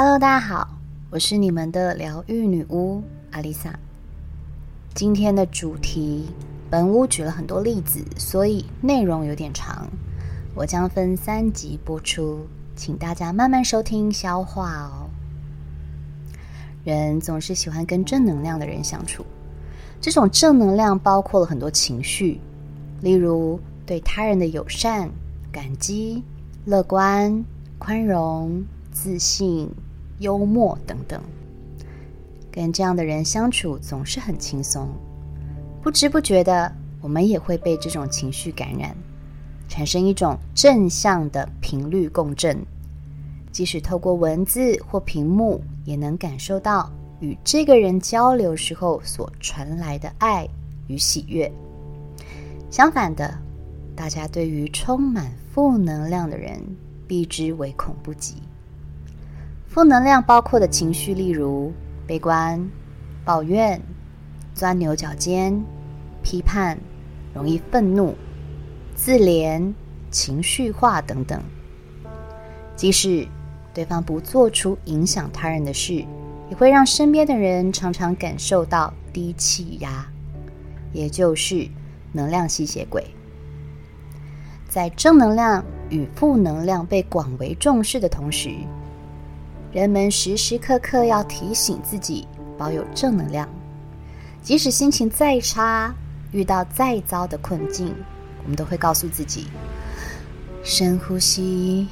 Hello，大家好，我是你们的疗愈女巫阿丽萨。今天的主题，本屋举了很多例子，所以内容有点长，我将分三集播出，请大家慢慢收听消化哦。人总是喜欢跟正能量的人相处，这种正能量包括了很多情绪，例如对他人的友善、感激、乐观、宽容。自信、幽默等等，跟这样的人相处总是很轻松。不知不觉的，我们也会被这种情绪感染，产生一种正向的频率共振。即使透过文字或屏幕，也能感受到与这个人交流时候所传来的爱与喜悦。相反的，大家对于充满负能量的人，避之唯恐不及。负能量包括的情绪，例如悲观、抱怨、钻牛角尖、批判、容易愤怒、自怜、情绪化等等。即使对方不做出影响他人的事，也会让身边的人常常感受到低气压，也就是能量吸血鬼。在正能量与负能量被广为重视的同时，人们时时刻刻要提醒自己保有正能量，即使心情再差，遇到再糟的困境，我们都会告诉自己：深呼吸，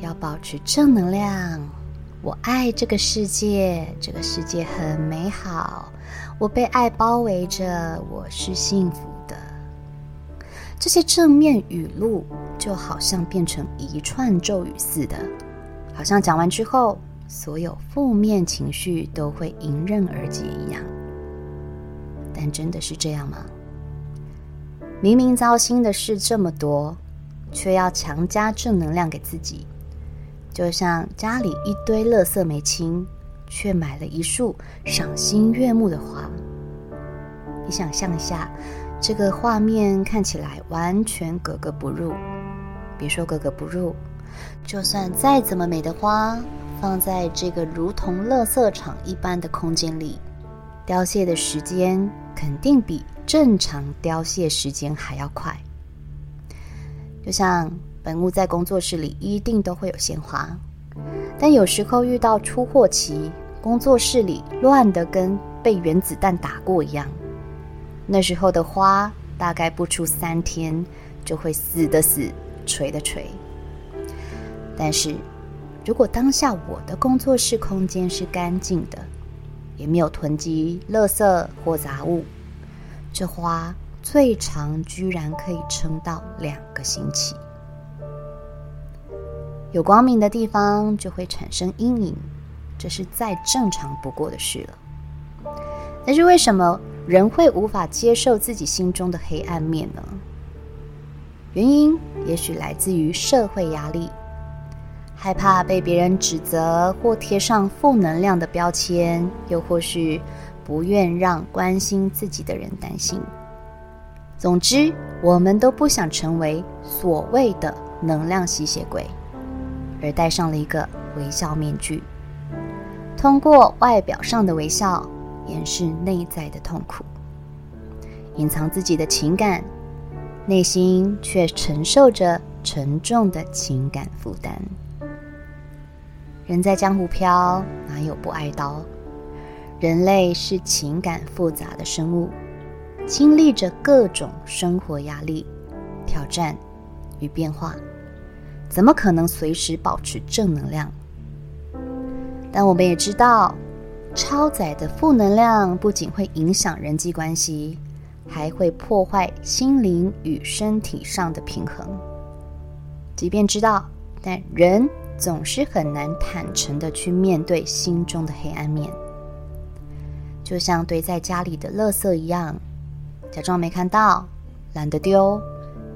要保持正能量。我爱这个世界，这个世界很美好，我被爱包围着，我是幸福的。这些正面语录就好像变成一串咒语似的，好像讲完之后。所有负面情绪都会迎刃而解一样，但真的是这样吗？明明糟心的事这么多，却要强加正能量给自己，就像家里一堆垃圾没清，却买了一束赏心悦目的花。你想象一下，这个画面看起来完全格格不入。别说格格不入，就算再怎么美的花。放在这个如同垃圾场一般的空间里，凋谢的时间肯定比正常凋谢时间还要快。就像本屋在工作室里一定都会有鲜花，但有时候遇到出货期，工作室里乱得跟被原子弹打过一样，那时候的花大概不出三天就会死的死，垂的垂。但是。如果当下我的工作室空间是干净的，也没有囤积垃圾或杂物，这花最长居然可以撑到两个星期。有光明的地方就会产生阴影，这是再正常不过的事了。但是为什么人会无法接受自己心中的黑暗面呢？原因也许来自于社会压力。害怕被别人指责或贴上负能量的标签，又或是不愿让关心自己的人担心。总之，我们都不想成为所谓的能量吸血鬼，而戴上了一个微笑面具，通过外表上的微笑掩饰内在的痛苦，隐藏自己的情感，内心却承受着沉重的情感负担。人在江湖飘，哪有不挨刀？人类是情感复杂的生物，经历着各种生活压力、挑战与变化，怎么可能随时保持正能量？但我们也知道，超载的负能量不仅会影响人际关系，还会破坏心灵与身体上的平衡。即便知道，但人。总是很难坦诚的去面对心中的黑暗面，就像堆在家里的垃圾一样，假装没看到，懒得丢，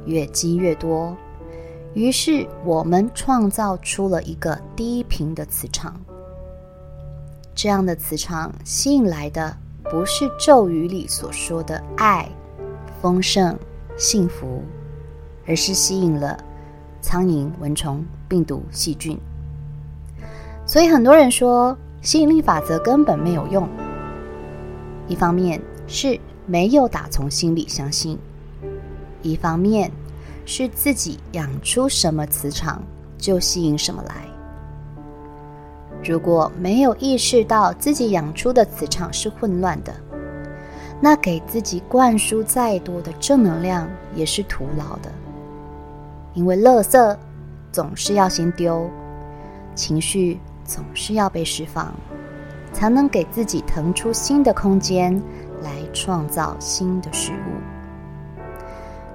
越积越多。于是我们创造出了一个低频的磁场，这样的磁场吸引来的不是咒语里所说的爱、丰盛、幸福，而是吸引了。苍蝇、蚊虫、病毒、细菌，所以很多人说吸引力法则根本没有用。一方面是没有打从心里相信，一方面是自己养出什么磁场就吸引什么来。如果没有意识到自己养出的磁场是混乱的，那给自己灌输再多的正能量也是徒劳的。因为垃圾总是要先丢，情绪总是要被释放，才能给自己腾出新的空间来创造新的事物。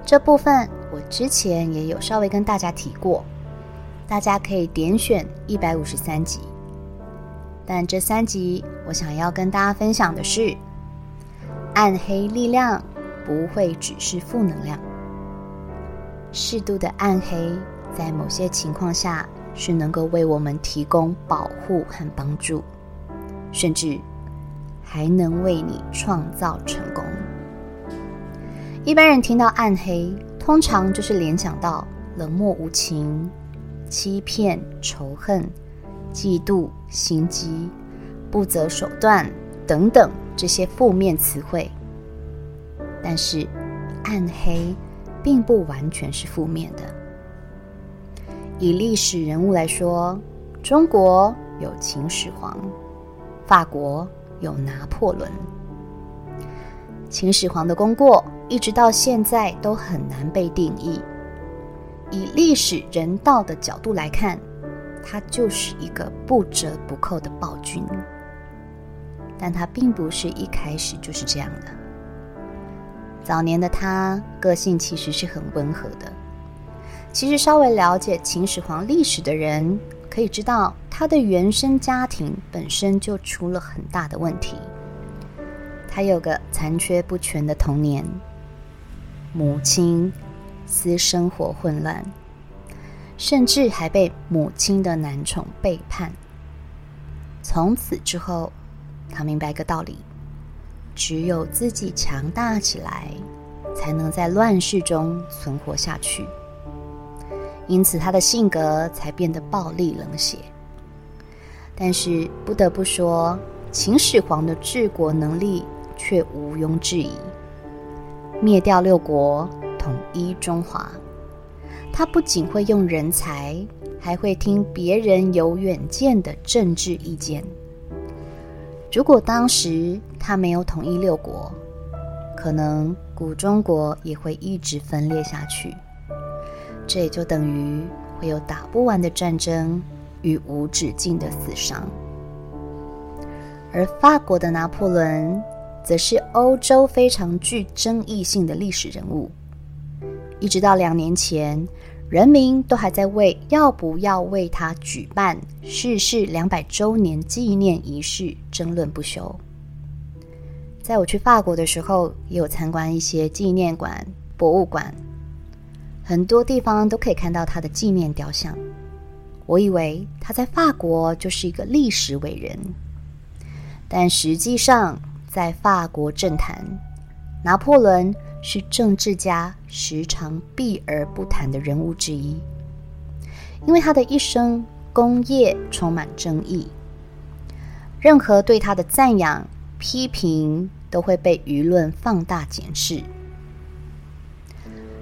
这部分我之前也有稍微跟大家提过，大家可以点选一百五十三集。但这三集我想要跟大家分享的是，暗黑力量不会只是负能量。适度的暗黑，在某些情况下是能够为我们提供保护和帮助，甚至还能为你创造成功。一般人听到暗黑，通常就是联想到冷漠无情、欺骗、仇恨、嫉妒、心机、不择手段等等这些负面词汇。但是，暗黑。并不完全是负面的。以历史人物来说，中国有秦始皇，法国有拿破仑。秦始皇的功过一直到现在都很难被定义。以历史人道的角度来看，他就是一个不折不扣的暴君。但他并不是一开始就是这样的。早年的他个性其实是很温和的。其实稍微了解秦始皇历史的人可以知道，他的原生家庭本身就出了很大的问题。他有个残缺不全的童年，母亲私生活混乱，甚至还被母亲的男宠背叛。从此之后，他明白一个道理。只有自己强大起来，才能在乱世中存活下去。因此，他的性格才变得暴戾冷血。但是，不得不说，秦始皇的治国能力却毋庸置疑，灭掉六国，统一中华。他不仅会用人才，还会听别人有远见的政治意见。如果当时他没有统一六国，可能古中国也会一直分裂下去。这也就等于会有打不完的战争与无止境的死伤。而法国的拿破仑，则是欧洲非常具争议性的历史人物，一直到两年前。人民都还在为要不要为他举办逝世两百周年纪念仪式争论不休。在我去法国的时候，也有参观一些纪念馆、博物馆，很多地方都可以看到他的纪念雕像。我以为他在法国就是一个历史伟人，但实际上在法国政坛，拿破仑。是政治家时常避而不谈的人物之一，因为他的一生功业充满争议，任何对他的赞扬、批评都会被舆论放大检视。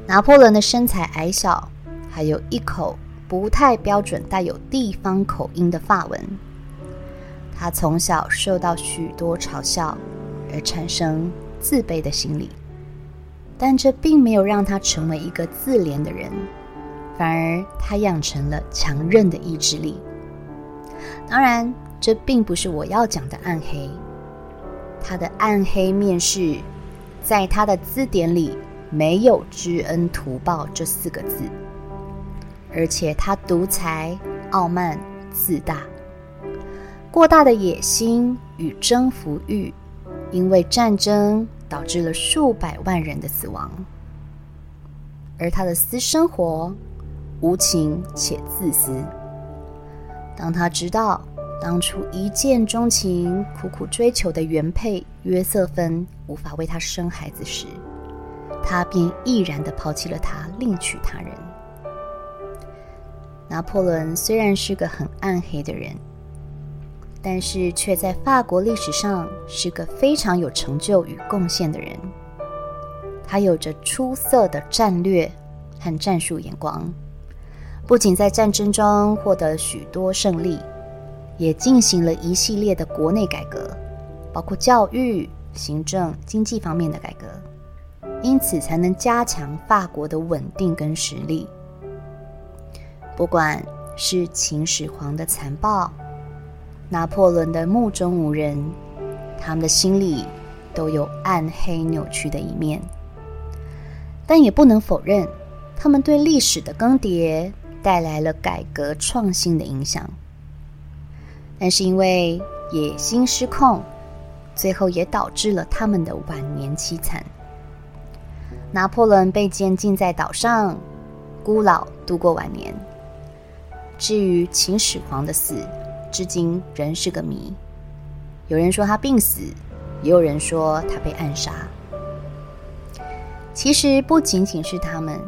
拿破仑的身材矮小，还有一口不太标准、带有地方口音的法文，他从小受到许多嘲笑，而产生自卑的心理。但这并没有让他成为一个自怜的人，反而他养成了强韧的意志力。当然，这并不是我要讲的暗黑。他的暗黑面是，在他的字典里没有“知恩图报”这四个字，而且他独裁、傲慢、自大，过大的野心与征服欲，因为战争。导致了数百万人的死亡，而他的私生活无情且自私。当他知道当初一见钟情、苦苦追求的原配约瑟芬无法为他生孩子时，他便毅然地抛弃了他，另娶他人。拿破仑虽然是个很暗黑的人，但是却在法国历史上是个非常有成就与贡献的人。他有着出色的战略和战术眼光，不仅在战争中获得许多胜利，也进行了一系列的国内改革，包括教育、行政、经济方面的改革，因此才能加强法国的稳定跟实力。不管是秦始皇的残暴，拿破仑的目中无人，他们的心里都有暗黑扭曲的一面。但也不能否认，他们对历史的更迭带来了改革创新的影响。但是因为野心失控，最后也导致了他们的晚年凄惨。拿破仑被监禁在岛上，孤老度过晚年。至于秦始皇的死，至今仍是个谜。有人说他病死，也有人说他被暗杀。其实不仅仅是他们，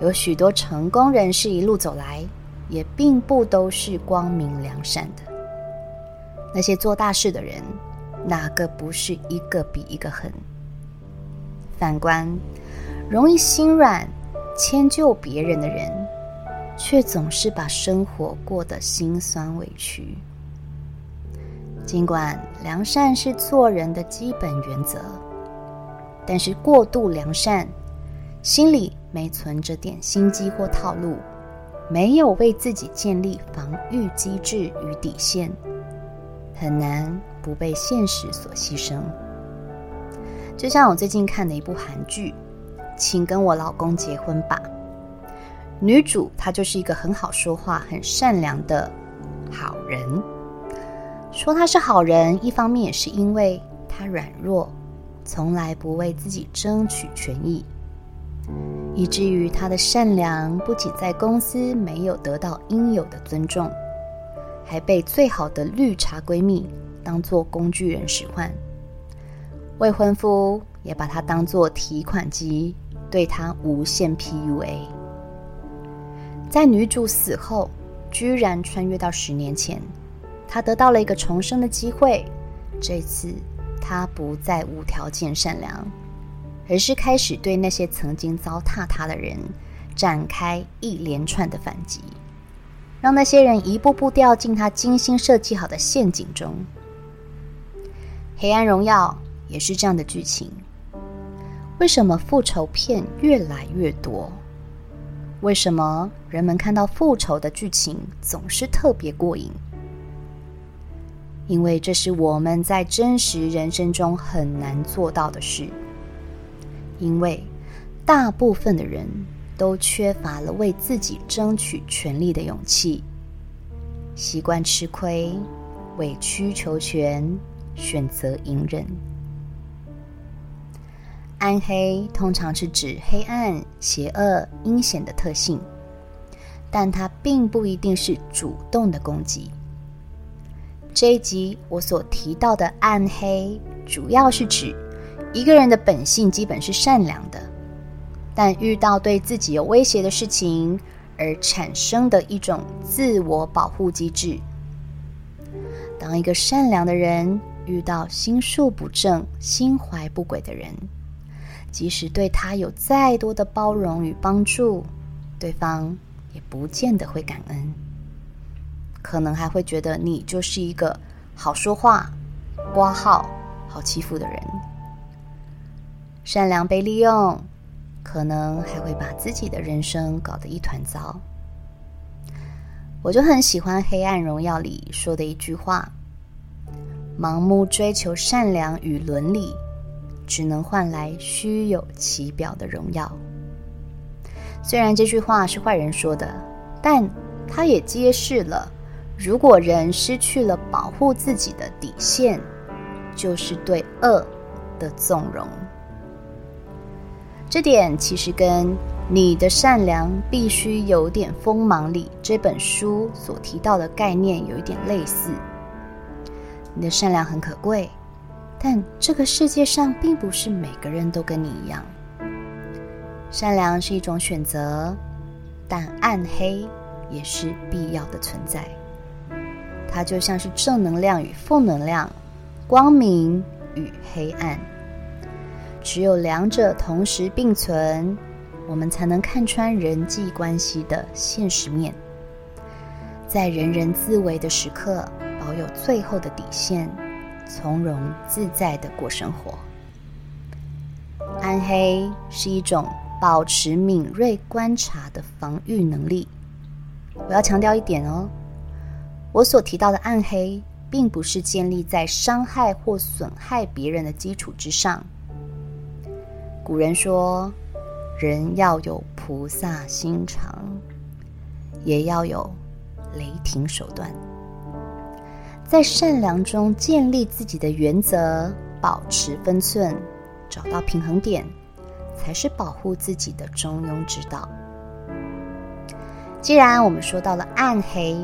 有许多成功人士一路走来，也并不都是光明良善的。那些做大事的人，哪个不是一个比一个狠？反观容易心软、迁就别人的人，却总是把生活过得心酸委屈。尽管良善是做人的基本原则。但是过度良善，心里没存着点心机或套路，没有为自己建立防御机制与底线，很难不被现实所牺牲。就像我最近看的一部韩剧《请跟我老公结婚吧》，女主她就是一个很好说话、很善良的好人。说她是好人，一方面也是因为她软弱。从来不为自己争取权益，以至于她的善良不仅在公司没有得到应有的尊重，还被最好的绿茶闺蜜当做工具人使唤。未婚夫也把她当作提款机，对她无限 PUA。在女主死后，居然穿越到十年前，她得到了一个重生的机会，这次。她不再无条件善良，而是开始对那些曾经糟蹋她的人展开一连串的反击，让那些人一步步掉进她精心设计好的陷阱中。黑暗荣耀也是这样的剧情。为什么复仇片越来越多？为什么人们看到复仇的剧情总是特别过瘾？因为这是我们在真实人生中很难做到的事。因为大部分的人都缺乏了为自己争取权利的勇气，习惯吃亏、委曲求全、选择隐忍。暗黑通常是指黑暗、邪恶、阴险的特性，但它并不一定是主动的攻击。这一集我所提到的暗黑，主要是指一个人的本性基本是善良的，但遇到对自己有威胁的事情而产生的一种自我保护机制。当一个善良的人遇到心术不正、心怀不轨的人，即使对他有再多的包容与帮助，对方也不见得会感恩。可能还会觉得你就是一个好说话、挂号、好欺负的人。善良被利用，可能还会把自己的人生搞得一团糟。我就很喜欢《黑暗荣耀》里说的一句话：“盲目追求善良与伦理，只能换来虚有其表的荣耀。”虽然这句话是坏人说的，但它也揭示了。如果人失去了保护自己的底线，就是对恶的纵容。这点其实跟《你的善良必须有点锋芒》里这本书所提到的概念有一点类似。你的善良很可贵，但这个世界上并不是每个人都跟你一样。善良是一种选择，但暗黑也是必要的存在。它就像是正能量与负能量，光明与黑暗。只有两者同时并存，我们才能看穿人际关系的现实面，在人人自危的时刻，保有最后的底线，从容自在的过生活。暗黑是一种保持敏锐观察的防御能力。我要强调一点哦，我所提到的暗黑，并不是建立在伤害或损害别人的基础之上。古人说，人要有菩萨心肠，也要有雷霆手段，在善良中建立自己的原则，保持分寸，找到平衡点，才是保护自己的中庸之道。既然我们说到了暗黑，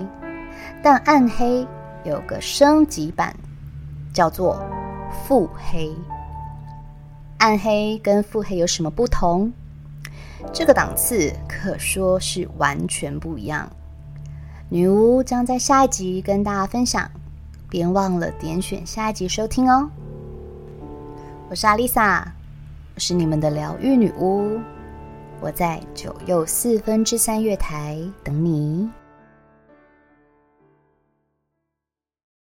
但暗黑有个升级版，叫做腹黑。暗黑跟腹黑有什么不同？这个档次可说是完全不一样。女巫将在下一集跟大家分享，别忘了点选下一集收听哦。我是阿丽萨，我是你们的疗愈女巫，我在九又四分之三月台等你。